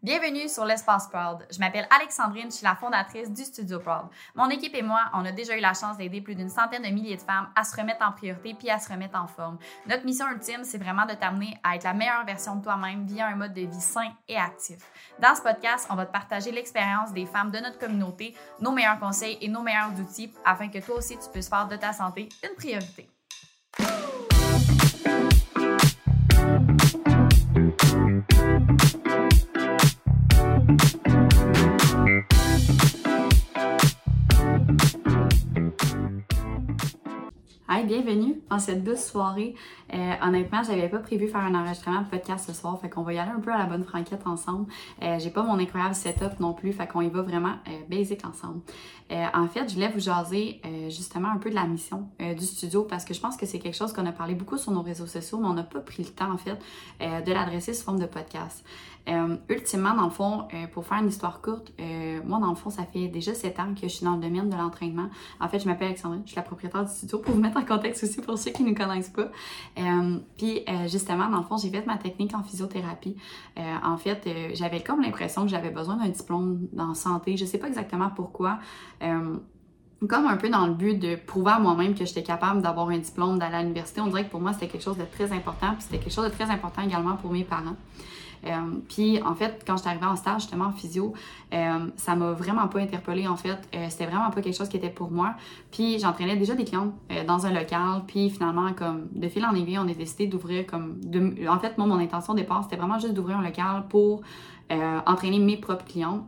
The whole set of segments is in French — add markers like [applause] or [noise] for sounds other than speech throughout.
Bienvenue sur l'Espace Proud. Je m'appelle Alexandrine, je suis la fondatrice du Studio Proud. Mon équipe et moi, on a déjà eu la chance d'aider plus d'une centaine de milliers de femmes à se remettre en priorité puis à se remettre en forme. Notre mission ultime, c'est vraiment de t'amener à être la meilleure version de toi-même via un mode de vie sain et actif. Dans ce podcast, on va te partager l'expérience des femmes de notre communauté, nos meilleurs conseils et nos meilleurs outils afin que toi aussi tu puisses faire de ta santé une priorité. Bienvenue en cette douce soirée. Euh, honnêtement, j'avais pas prévu faire un enregistrement de podcast ce soir, fait qu'on va y aller un peu à la bonne franquette ensemble. Euh, j'ai pas mon incroyable setup non plus, fait qu'on y va vraiment euh, basic ensemble. Euh, en fait, je voulais vous jaser justement un peu de la mission du studio parce que je pense que c'est quelque chose qu'on a parlé beaucoup sur nos réseaux sociaux, mais on n'a pas pris le temps en fait de l'adresser sous forme de podcast. Ultimement, dans le fond, pour faire une histoire courte, moi dans le fond, ça fait déjà sept ans que je suis dans le domaine de l'entraînement. En fait, je m'appelle Alexandrine, je suis la propriétaire du studio pour vous mettre en contexte aussi pour ceux qui ne connaissent pas. Euh, puis euh, justement, dans le fond, j'ai fait ma technique en physiothérapie. Euh, en fait, j'avais comme l'impression que j'avais besoin d'un diplôme dans santé. Je sais pas exactement pourquoi comme un peu dans le but de prouver à moi-même que j'étais capable d'avoir un diplôme d'aller à l'université. On dirait que pour moi, c'était quelque chose de très important, puis c'était quelque chose de très important également pour mes parents. Euh, puis en fait, quand j'étais arrivée en stage justement en physio, euh, ça m'a vraiment pas interpellée en fait. Euh, c'était vraiment pas quelque chose qui était pour moi. Puis j'entraînais déjà des clients dans un local. Puis finalement, comme de fil en aiguille, on a décidé d'ouvrir comme... En fait, moi, mon intention au départ, c'était vraiment juste d'ouvrir un local pour entraîner mes propres clients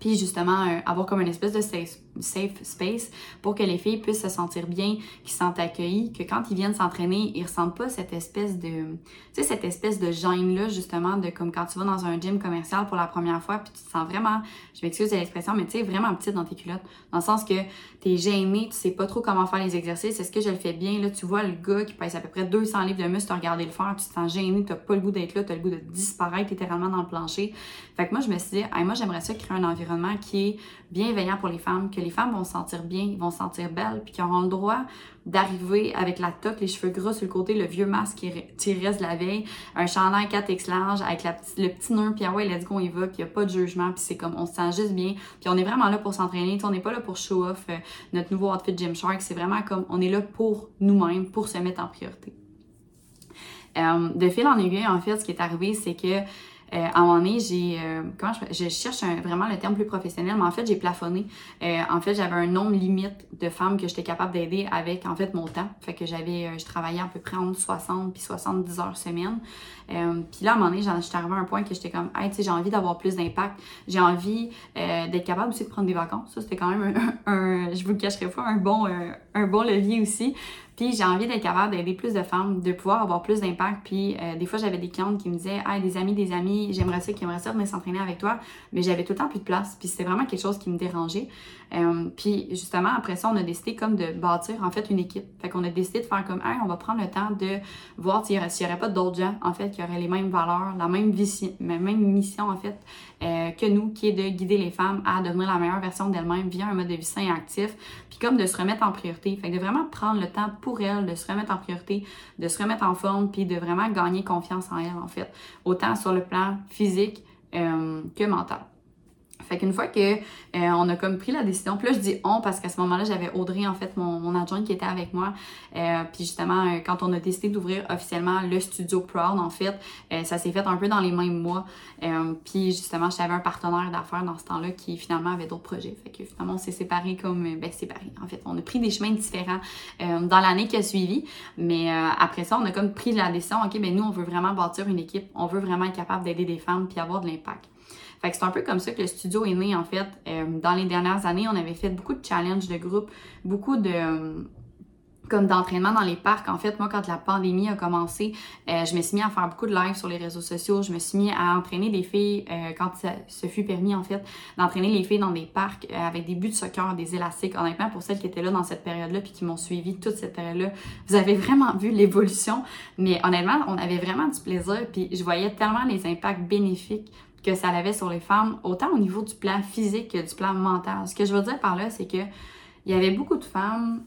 puis justement, avoir comme une espèce de safe, safe, space pour que les filles puissent se sentir bien, qu'ils se sentent accueillies, que quand ils viennent s'entraîner, ils ressentent pas cette espèce de, tu sais, cette espèce de gêne-là, justement, de comme quand tu vas dans un gym commercial pour la première fois, puis tu te sens vraiment, je m'excuse de l'expression, mais tu sais, vraiment petite dans tes culottes. Dans le sens que t'es gêné, tu sais pas trop comment faire les exercices, est-ce que je le fais bien? Là, tu vois le gars qui pèse à peu près 200 livres de muscle, tu regardé le faire, tu te sens gêné, t'as pas le goût d'être là, t'as le goût de disparaître littéralement dans le plancher. Fait que moi, je me suis dit, moi, j'aimerais ça créer un environnement qui est bienveillant pour les femmes, que les femmes vont se sentir bien, vont se sentir belles, puis qui auront le droit d'arriver avec la toque, les cheveux gras sur le côté, le vieux masque qui reste de la veille, un chandail 4X large avec le petit nœud, puis ah ouais, let's go, on y va, puis il a pas de jugement, puis c'est comme, on se sent juste bien, puis on est vraiment là pour s'entraîner, on n'est pas là pour show off euh, notre nouveau outfit Gymshark, c'est vraiment comme, on est là pour nous-mêmes, pour se mettre en priorité. Euh, de fil en aiguille, en fait, ce qui est arrivé, c'est que euh, à un moment donné, j'ai, euh, comment je, je cherche vraiment le terme plus professionnel, mais en fait, j'ai plafonné. Euh, en fait, j'avais un nombre limite de femmes que j'étais capable d'aider avec, en fait, mon temps. Fait que j'avais, je travaillais à peu près entre 60 puis 70 heures semaine. puis là, à un moment donné, j'étais arrivée à un point que j'étais comme, hey, tu sais, j'ai envie d'avoir plus d'impact. J'ai envie d'être capable aussi de prendre des vacances. Ça, c'était quand même un, [laughs] un, je vous le cacherai pas, un bon, un bon levier aussi. Puis j'ai envie d'être capable d'aider plus de femmes, de pouvoir avoir plus d'impact. Puis euh, des fois, j'avais des clientes qui me disaient Ah, des amis, des amis, j'aimerais ça, qui aimeraient ça venir s'entraîner avec toi. Mais j'avais tout le temps plus de place. Puis c'était vraiment quelque chose qui me dérangeait. Euh, puis justement, après ça, on a décidé comme de bâtir en fait une équipe. Fait qu'on a décidé de faire comme Hey, on va prendre le temps de voir s'il n'y aurait, pas d'autres gens en fait qui auraient les mêmes valeurs, la même, même mission en fait euh, que nous, qui est de guider les femmes à devenir la meilleure version d'elles-mêmes via un mode de vie sain et actif. Puis comme de se remettre en priorité. Fait que de vraiment prendre le temps elle de se remettre en priorité, de se remettre en forme, puis de vraiment gagner confiance en elle, en fait, autant sur le plan physique euh, que mental. Fait qu'une fois que euh, on a comme pris la décision, puis là je dis on parce qu'à ce moment-là j'avais Audrey en fait mon, mon adjointe qui était avec moi, euh, puis justement euh, quand on a décidé d'ouvrir officiellement le studio Proud en fait, ça s'est fait un peu dans les mêmes mois, puis justement j'avais un partenaire d'affaires dans ce temps-là qui finalement avait d'autres projets, fait que finalement on s'est séparés comme ben séparés en fait, on a pris des chemins différents dans l'année qui a suivi, mais après ça on a comme pris la décision, ok ben nous on veut vraiment bâtir une équipe, on veut vraiment être capable d'aider des femmes puis avoir de l'impact. C'est un peu comme ça que le studio est né, en fait. Euh, dans les dernières années, on avait fait beaucoup de challenges de groupe, beaucoup de euh, comme d'entraînement dans les parcs. En fait, moi, quand la pandémie a commencé, euh, je me suis mis à faire beaucoup de lives sur les réseaux sociaux. Je me suis mis à entraîner des filles, quand ça se fut permis, en fait, d'entraîner les filles dans des parcs avec des buts de soccer, des élastiques. Honnêtement, pour celles qui étaient là dans cette période-là puis qui m'ont suivi toute cette période-là, vous avez vraiment vu l'évolution. Mais honnêtement, on avait vraiment du plaisir puis je voyais tellement les impacts bénéfiques que ça avait sur les femmes, autant au niveau du plan physique que du plan mental. Ce que je veux dire par là, c'est que il y avait beaucoup de femmes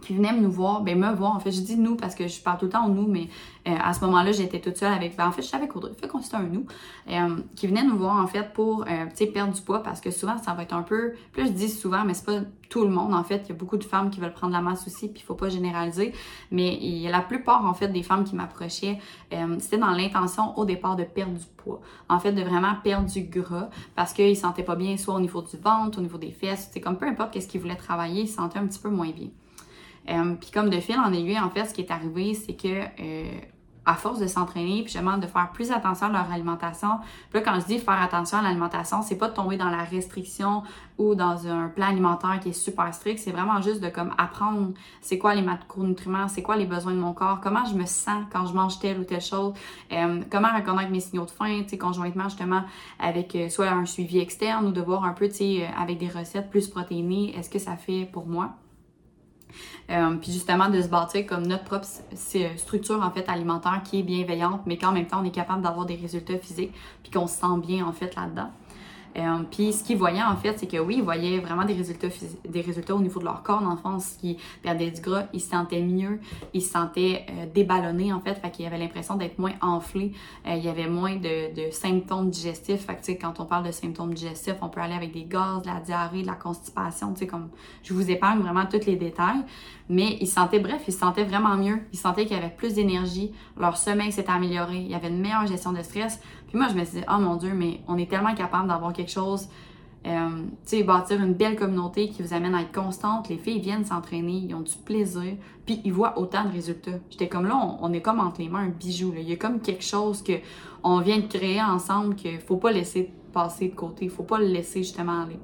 qui venaient nous voir, ben me voir, en fait, je dis nous parce que je parle tout le temps nous, mais euh, à ce moment-là, j'étais toute seule avec, ben en fait, je savais Audrey, fait qu'on c'était un nous, euh, qui venaient nous voir, en fait, pour, euh, tu sais, perdre du poids, parce que souvent, ça va être un peu, plus je dis souvent, mais c'est pas tout le monde, en fait, il y a beaucoup de femmes qui veulent prendre la masse aussi, puis il faut pas généraliser, mais y a la plupart, en fait, des femmes qui m'approchaient, c'était dans l'intention, au départ, de perdre du poids, en fait, de vraiment perdre du gras, parce qu'ils se sentaient pas bien, soit au niveau du ventre, au niveau des fesses, c'est comme peu importe qu'est-ce qu'ils voulaient travailler, ils se sentaient un petit peu moins bien. Euh, puis comme de fil en aiguille, en fait, ce qui est arrivé, c'est que euh, à force de s'entraîner, puis justement de faire plus attention à leur alimentation. Puis là, quand je dis faire attention à l'alimentation, c'est pas de tomber dans la restriction ou dans un plan alimentaire qui est super strict, c'est vraiment juste de comme apprendre c'est quoi les macronutriments, c'est quoi les besoins de mon corps, comment je me sens quand je mange telle ou telle chose, euh, comment reconnaître mes signaux de faim, tu sais, conjointement justement avec soit un suivi externe ou de voir un peu, tu sais, avec des recettes plus protéinées, est-ce que ça fait pour moi? Euh, puis justement de se bâtir comme notre propre structure en fait alimentaire qui est bienveillante, mais qu'en même temps on est capable d'avoir des résultats physiques, puis qu'on se sent bien en fait là-dedans. Euh, puis ce qu'ils voyaient en fait, c'est que oui, ils voyaient vraiment des résultats, des résultats au niveau de leur corps dans le fond, qui perdaient du gras, ils se sentaient mieux, ils se sentaient euh, déballonnés en fait, fait qu'ils avaient l'impression d'être moins enflés, euh, il y avait moins de, de symptômes digestifs, fait que quand on parle de symptômes digestifs, on peut aller avec des gaz, de la diarrhée, de la constipation, tu sais, comme je vous épargne vraiment tous les détails, mais ils se sentaient, bref, ils se sentaient vraiment mieux, ils sentaient qu'il y avait plus d'énergie, leur sommeil s'était amélioré, il y avait une meilleure gestion de stress, puis moi, je me suis dit, oh mon Dieu, mais on est tellement capable d'avoir quelque chose, euh, tu sais, bâtir une belle communauté qui vous amène à être constante. Les filles viennent s'entraîner, ils ont du plaisir, puis ils voient autant de résultats. J'étais comme là, on, est comme entre les mains un bijou. Il y a comme quelque chose que on vient de créer ensemble qu'il faut pas laisser passer de côté, faut pas le laisser justement aller.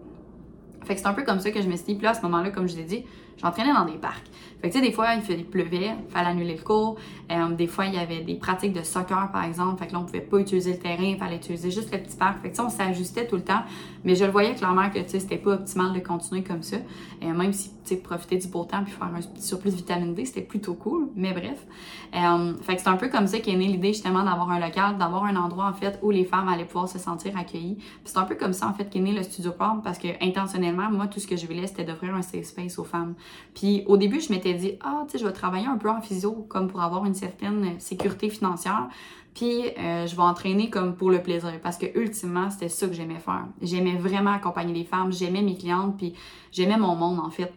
Fait que c'est un peu comme ça que je me suis dit. Puis là, à ce moment-là, comme je l'ai dit, j'entraînais dans des parcs. Fait que tu sais, des fois, il pleuvait, il fallait annuler le cours. Euh, des fois, il y avait des pratiques de soccer, par exemple. Fait que là, on pouvait pas utiliser le terrain, il fallait utiliser juste le petit parc. Fait que on s'ajustait tout le temps. Mais je le voyais clairement que, tu sais, c'était pas optimal de continuer comme ça. Euh, même si, tu sais, profiter du beau temps puis faire un petit surplus de vitamine D, c'était plutôt cool. Mais bref. Euh, fait que c'est un peu comme ça qu'est née l'idée, justement, d'avoir un local, d'avoir un endroit, en fait, où les femmes allaient pouvoir se sentir accueillies. C'est un peu comme ça, en fait, qu'est né le Studio Pop parce que, intentionnellement, moi, tout ce que je voulais, c'était d'offrir un safe space aux femmes. Puis au début, je m'étais dit, ah, tu sais, je vais travailler un peu en physio comme pour avoir une certaine sécurité financière. Puis euh, je vais entraîner comme pour le plaisir parce que ultimement, c'était ça que j'aimais faire. J'aimais vraiment accompagner les femmes, j'aimais mes clientes, puis j'aimais mon monde en fait,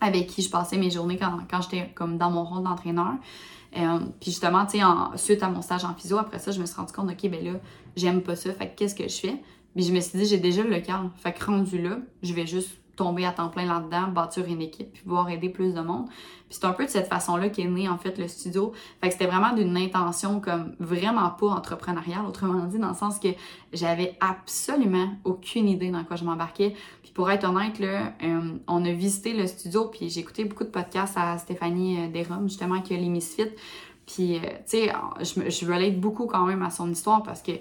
avec qui je passais mes journées quand, quand j'étais comme dans mon rôle d'entraîneur. Euh, puis justement, tu sais, suite à mon stage en physio, après ça, je me suis rendu compte, OK, ben là, j'aime pas ça. Fait que qu'est-ce que je fais? Puis je me suis dit, j'ai déjà le local. Fait que rendu là, je vais juste tomber à temps plein là-dedans, bâtir une équipe, puis pouvoir aider plus de monde. Puis c'est un peu de cette façon-là qu'est né en fait le studio. Fait que c'était vraiment d'une intention comme vraiment pas entrepreneuriale, autrement dit, dans le sens que j'avais absolument aucune idée dans quoi je m'embarquais. Puis pour être honnête, là, euh, on a visité le studio, puis j'ai écouté beaucoup de podcasts à Stéphanie euh, Desrommes, justement, qui a les Misfits. Puis, euh, tu sais, je, je relate beaucoup quand même à son histoire parce que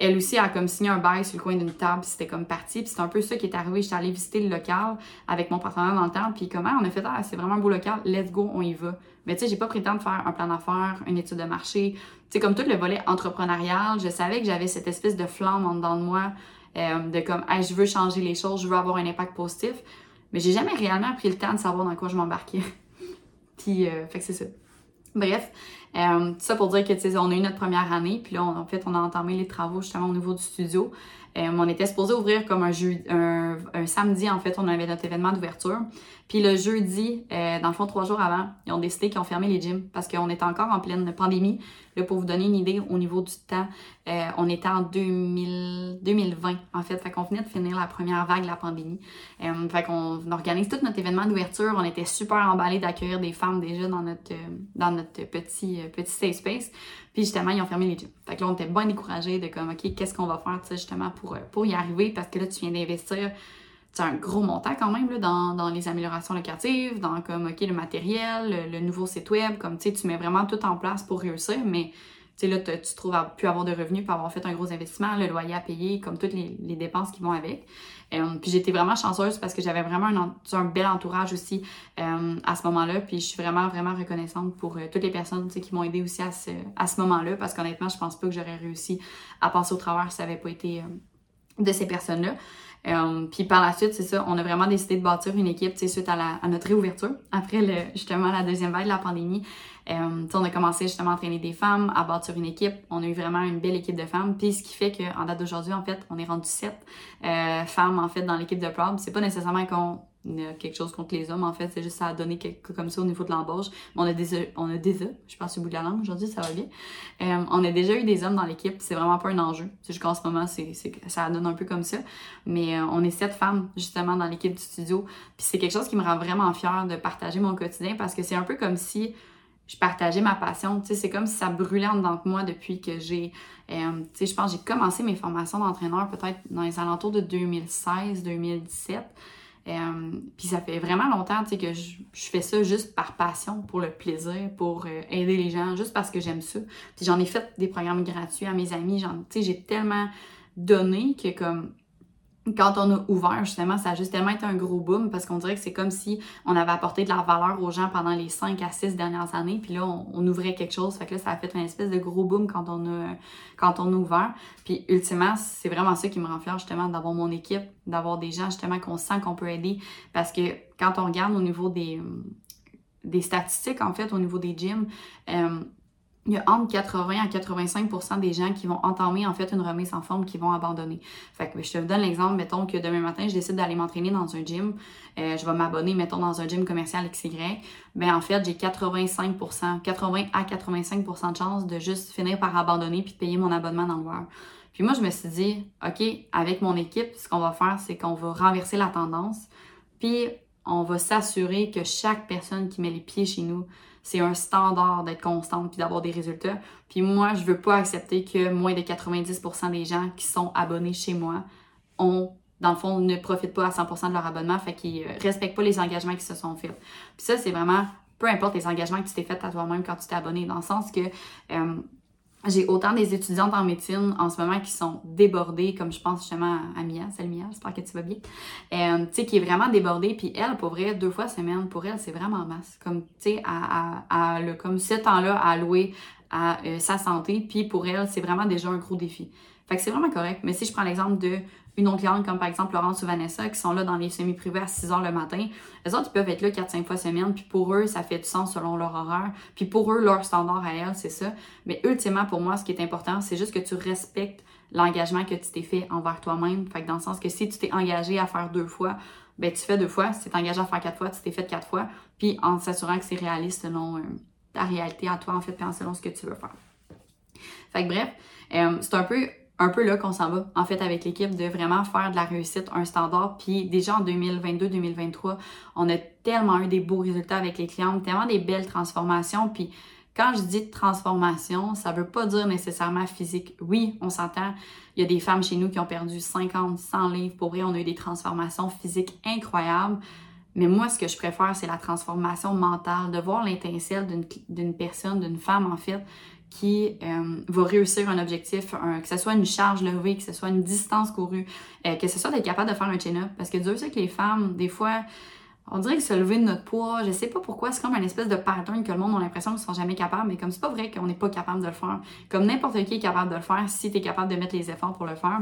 elle aussi a comme signé un bail sur le coin d'une table, c'était comme parti. Puis c'est un peu ça qui est arrivé. J'étais allée visiter le local avec mon partenaire dans le temps. Puis comment on a fait, ah, c'est vraiment un beau local, let's go, on y va. Mais tu sais, j'ai pas pris le temps de faire un plan d'affaires, une étude de marché. Tu sais, comme tout le volet entrepreneurial, je savais que j'avais cette espèce de flamme en dedans de moi, euh, de comme, hey, je veux changer les choses, je veux avoir un impact positif. Mais j'ai jamais réellement pris le temps de savoir dans quoi je m'embarquais. [laughs] puis, euh, fait que c'est ça. Bref, euh, ça pour dire que, tu sais, on a eu notre première année, puis là, en fait, on a entamé les travaux justement au niveau du studio. Euh, on était supposé ouvrir comme un, jeu, un, un, samedi, en fait, on avait notre événement d'ouverture. Puis le jeudi, euh, dans le fond, trois jours avant, ils ont décidé qu'ils ont fermé les gyms parce qu'on était encore en pleine pandémie. Pour vous donner une idée au niveau du temps, euh, on était en 2000, 2020, en fait. Fait qu'on venait de finir la première vague de la pandémie. Euh, fait qu'on organise tout notre événement d'ouverture. On était super emballés d'accueillir des femmes déjà dans notre, dans notre petit, petit safe space. Puis justement, ils ont fermé les gyms. Fait que là, on était bien découragés de comme, OK, qu'est-ce qu'on va faire, justement, pour, pour y arriver? Parce que là, tu viens d'investir c'est un gros montant quand même là, dans, dans, les améliorations locatives, dans comme ok le matériel, le, nouveau site web, comme tu tu mets vraiment tout en place pour réussir, mais tu sais là, tu trouves à plus avoir de revenus pour avoir fait un gros investissement, le loyer à payer, comme toutes les, dépenses qui vont avec. Euh, puis j'étais vraiment chanceuse parce que j'avais vraiment un, un, bel entourage aussi euh, à ce moment-là. Puis je suis vraiment, vraiment reconnaissante pour euh, toutes les personnes qui m'ont aidé aussi à ce, à ce moment-là parce qu'honnêtement, je pense pas que j'aurais réussi à passer au travers si ça avait pas été de ces personnes-là. Euh, puis par la suite, c'est ça, on a vraiment décidé de bâtir une équipe, tu suite à, la, à notre réouverture, [laughs] après le, justement la deuxième vague de la pandémie. Euh, on a commencé justement à entraîner des femmes, à bâtir une équipe. On a eu vraiment une belle équipe de femmes. Puis ce qui fait qu'en date d'aujourd'hui, en fait, on est rendu sept euh, femmes en fait dans l'équipe de Proud. C'est pas nécessairement qu'on quelque chose contre les hommes, en fait, c'est juste ça a donné quelque comme ça au niveau de l'embauche. On a déjà, on a déjà, je pense au bout de la langue aujourd'hui, ça va bien. Euh, on a déjà eu des hommes dans l'équipe, c'est vraiment pas un enjeu. C'est ce moment, c'est, ça donne un peu comme ça. Mais euh, on est sept femmes, justement, dans l'équipe du studio. Puis c'est quelque chose qui me rend vraiment fière de partager mon quotidien parce que c'est un peu comme si je partageais ma passion. Tu sais, c'est comme si ça brûlait en dedans de moi depuis que j'ai, euh, tu sais, je pense j'ai commencé mes formations d'entraîneur peut-être dans les alentours de 2016-2017. Euh, puis ça fait vraiment longtemps que je, fais ça juste par passion, pour le plaisir, pour euh, aider les gens, juste parce que j'aime ça. Puis j'en ai fait des programmes gratuits à mes amis. J'ai tellement donné que comme quand on a ouvert, justement, ça a juste tellement été un gros boom parce qu'on dirait que c'est comme si on avait apporté de la valeur aux gens pendant les 5 à 6 dernières années. Puis là, on, ouvrait quelque chose. Fait que là, ça a fait une espèce de gros boom quand on a, quand on a ouvert. Puis ultimement, c'est vraiment ça qui me rend fière, justement, d'avoir mon équipe, d'avoir des gens, justement, qu'on sent qu'on peut aider. Parce que quand on regarde au niveau des, des statistiques, en fait, au niveau des gyms, euh, il y a entre 80 à 85% des gens qui vont entamer en fait une remise en forme qui vont abandonner. Fait que je te donne l'exemple, mettons que demain matin, je décide d'aller m'entraîner dans un gym, euh, je vais m'abonner, mettons, dans un gym commercial XY, ben en fait, j'ai 85 80 à 85% de chances de juste finir par abandonner puis de payer mon abonnement dans le. Puis moi, je me suis dit, OK, avec mon équipe, ce qu'on va faire, c'est qu'on va renverser la tendance, puis on va s'assurer que chaque personne qui met les pieds chez nous c'est un standard d'être constante puis d'avoir des résultats. Puis moi, je veux pas accepter que moins de 90% des gens qui sont abonnés chez moi ont dans le fond, ne profitent pas à 100% de leur abonnement, fait qu'ils euh, respectent pas les engagements qui se sont faits. Puis ça, c'est vraiment, peu importe les engagements que tu t'es fait à toi-même quand tu t'es abonné, dans le sens que euh, j'ai autant des étudiantes en médecine en ce moment qui sont débordées, comme je pense justement à Mia, c'est Mia, j'espère que tu vas bien. Euh, tu sais, qui est vraiment débordée, puis elle, pour vrai, deux fois semaine, pour elle, c'est vraiment masse. Comme, tu sais, à, à, comme ce temps-là à allouer à euh, sa santé, puis pour elle, c'est vraiment déjà un gros défi. Fait que c'est vraiment correct. Mais si je prends l'exemple de une autre cliente comme par exemple Laurence ou Vanessa qui sont là dans les semi-privés à 6 heures le matin, les autres ils peuvent être là 4-5 fois semaine, puis pour eux, ça fait du sens selon leur horaire. Puis pour eux, leur standard à elles, c'est ça. Mais ultimement, pour moi, ce qui est important, c'est juste que tu respectes l'engagement que tu t'es fait envers toi-même. Fait que dans le sens que si tu t'es engagé à faire deux fois, ben tu fais deux fois. Si tu t'es engagé à faire quatre fois, tu t'es fait quatre fois. Puis en s'assurant que c'est réaliste selon euh, ta réalité à toi, en fait, puis selon ce que tu veux faire. Fait que bref, euh, c'est un peu un peu là qu'on s'en va, en fait, avec l'équipe, de vraiment faire de la réussite un standard. Puis déjà en 2022-2023, on a tellement eu des beaux résultats avec les clients, tellement des belles transformations. Puis quand je dis transformation, ça veut pas dire nécessairement physique. Oui, on s'entend, il y a des femmes chez nous qui ont perdu 50, 100 livres. Pour vrai, on a eu des transformations physiques incroyables. Mais moi, ce que je préfère, c'est la transformation mentale, de voir l'étincelle d'une personne, d'une femme, en fait, qui euh, va réussir un objectif, que ce soit une charge levée, que ce soit une distance courue, euh, que ce soit d'être capable de faire un chin-up. Parce que Dieu sait que les femmes, des fois, on dirait que se lever de notre poids, je sais pas pourquoi, c'est comme un espèce de pattern que le monde a l'impression qu'ils sont jamais capables, mais comme c'est pas vrai qu'on n'est pas capable de le faire. Comme n'importe qui est capable de le faire si tu es capable de mettre les efforts pour le faire.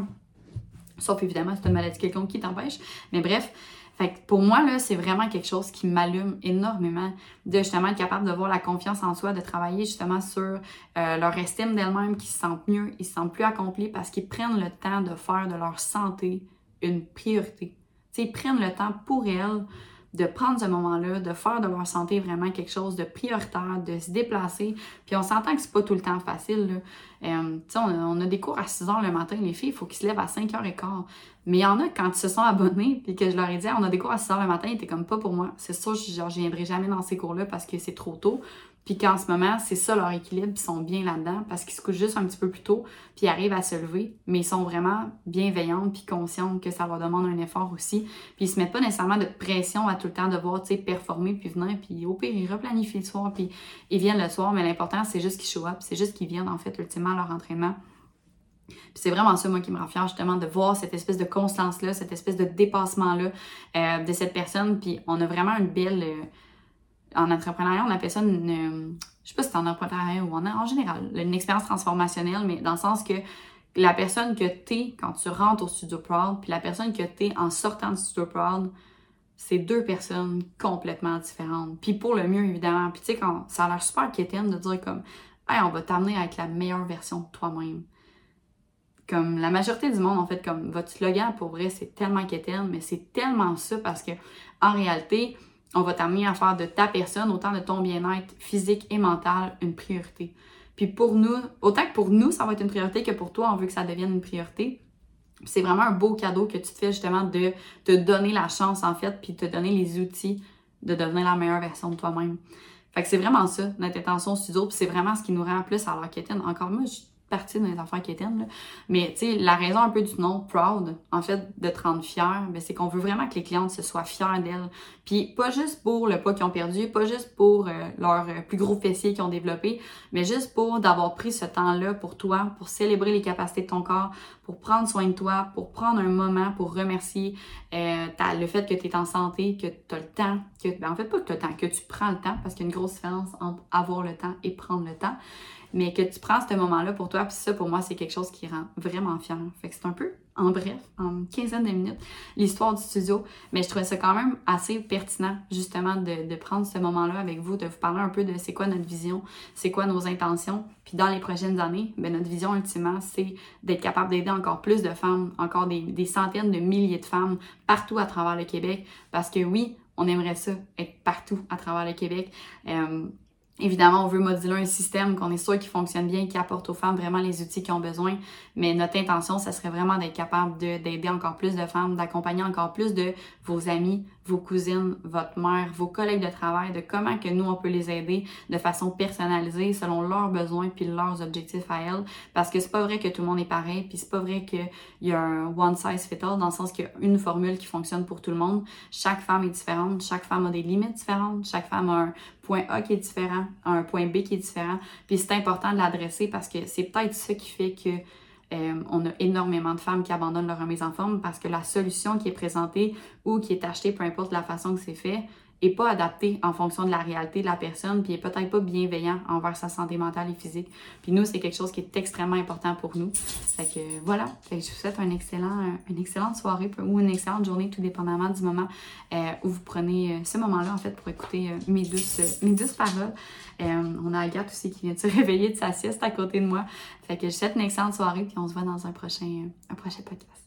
Sauf évidemment, c'est une maladie quelconque qui t'empêche. Mais bref, fait que pour moi, là, c'est vraiment quelque chose qui m'allume énormément de justement être capable de voir la confiance en soi, de travailler justement sur euh, leur estime d'elle-même, qui se sentent mieux, ils se sentent plus accomplis parce qu'ils prennent le temps de faire de leur santé une priorité. T'sais, ils prennent le temps pour elles de prendre ce moment-là, de faire de leur santé vraiment quelque chose de prioritaire, de se déplacer. Puis on s'entend que c'est pas tout le temps facile. Euh, on, a, on, a des cours à 6 h le matin, les filles, il faut qu'ils se lèvent à 5 h 15 Mais il y en a quand ils se sont abonnés, puis que je leur ai dit, on a des cours à 6 h le matin, ils étaient comme pas pour moi. C'est sûr, genre, je viendrai jamais dans ces cours-là parce que c'est trop tôt. Puis qu'en ce moment, c'est ça leur équilibre, ils sont bien là-dedans parce qu'ils se couchent juste un petit peu plus tôt, puis ils arrivent à se lever, mais ils sont vraiment bienveillants puis conscients que ça leur demande un effort aussi. Puis ils se mettent pas nécessairement de pression à tout le temps devoir, tu sais, performer puis venir, puis au pire, ils replanifient le soir, puis ils viennent le soir, mais l'important, c'est juste qu'ils show up, c'est juste qu'ils viennent, en fait, ultimement, à leur entraînement. Puis c'est vraiment ça, moi, qui me rend fière, justement, de voir cette espèce de constance-là, cette espèce de dépassement-là euh, de cette personne. Puis on a vraiment une belle... Euh, en entrepreneuriat, on appelle ça une, euh, je sais pas si c'est en entrepreneuriat ou en, en général, une expérience transformationnelle, mais dans le sens que la personne que t'es quand tu rentres au Studio Proud, puis la personne que t'es en sortant du Studio Proud, c'est deux personnes complètement différentes. Puis pour le mieux, évidemment. Puis tu sais, quand ça a l'air super quétaine de dire comme, hey, on va t'amener avec la meilleure version de toi-même. Comme la majorité du monde, en fait, comme votre slogan, pour vrai, c'est tellement quétaine, mais c'est tellement ça parce que, en réalité, on va t'amener à faire de ta personne, autant de ton bien-être physique et mental, une priorité. Puis pour nous, autant que pour nous, ça va être une priorité que pour toi, on veut que ça devienne une priorité. C'est vraiment un beau cadeau que tu te fais justement de te donner la chance en fait, puis te donner les outils de devenir la meilleure version de toi-même. Fait que c'est vraiment ça, notre intention studio, puis c'est vraiment ce qui nous rend plus à leur quétaine. Encore moi, je partie dans les affaires quétaines, là. Mais, tu sais, la raison un peu du nom proud, en fait, de te rendre fier, ben, c'est qu'on veut vraiment que les clientes se soient fières d'elles. Puis, pas juste pour le poids qu'ils ont perdu, pas juste pour euh, leur euh, plus gros fessier qu'ils ont développé, mais juste pour d'avoir pris ce temps-là pour toi, pour célébrer les capacités de ton corps, pour prendre soin de toi, pour prendre un moment pour remercier euh, le fait que tu es en santé, que tu as le temps, que, ben, en fait, pas que tu as le temps, que tu prends le temps, parce qu'il y a une grosse différence entre avoir le temps et prendre le temps mais que tu prends ce moment-là pour toi, puis ça, pour moi, c'est quelque chose qui rend vraiment fier. Fait que c'est un peu, en bref, en quinzaine de minutes, l'histoire du studio, mais je trouvais ça quand même assez pertinent, justement, de, prendre ce moment-là avec vous, de vous parler un peu de c'est quoi notre vision, c'est quoi nos intentions, puis dans les prochaines années, ben notre vision, ultimement, c'est d'être capable d'aider encore plus de femmes, encore des, centaines de milliers de femmes partout à travers le Québec, parce que oui, on aimerait ça, être partout à travers le Québec. Euh, Évidemment, on veut moduler un système qu'on est sûr qui fonctionne bien, qui apporte aux femmes vraiment les outils qu'ils ont besoin. Mais notre intention, ça serait vraiment d'être capable d'aider encore plus de femmes, d'accompagner encore plus de vos amis, vos cousines, votre mère, vos collègues de travail, de comment que nous, on peut les aider de façon personnalisée selon leurs besoins puis leurs objectifs à elles. Parce que c'est pas vrai que tout le monde est pareil, puis c'est pas vrai qu'il y a un one size fit all dans le sens qu'il y a une formule qui fonctionne pour tout le monde. Chaque femme est différente, chaque femme a des limites différentes, chaque femme a un point A qui est différent, un point B qui est différent. Puis c'est important de l'adresser parce que c'est peut-être ça qui fait que euh, on a énormément de femmes qui abandonnent leur remise en forme parce que la solution qui est présentée ou qui est achetée, peu importe la façon que c'est fait, est pas adapté en fonction de la réalité de la personne, puis est peut-être pas bienveillant envers sa santé mentale et physique. Puis nous, c'est quelque chose qui est extrêmement important pour nous. Fait que voilà, fait que je vous souhaite excellent, une excellente soirée ou une excellente journée, tout dépendamment du moment euh, où vous prenez euh, ce moment-là, en fait, pour écouter euh, mes, douces, mes douces paroles. on a Agathe aussi qui vient de se [laughs] réveiller de sa sieste à côté de moi. Fait que je vous souhaite une excellente soirée, puis on se voit dans un prochain, un prochain podcast.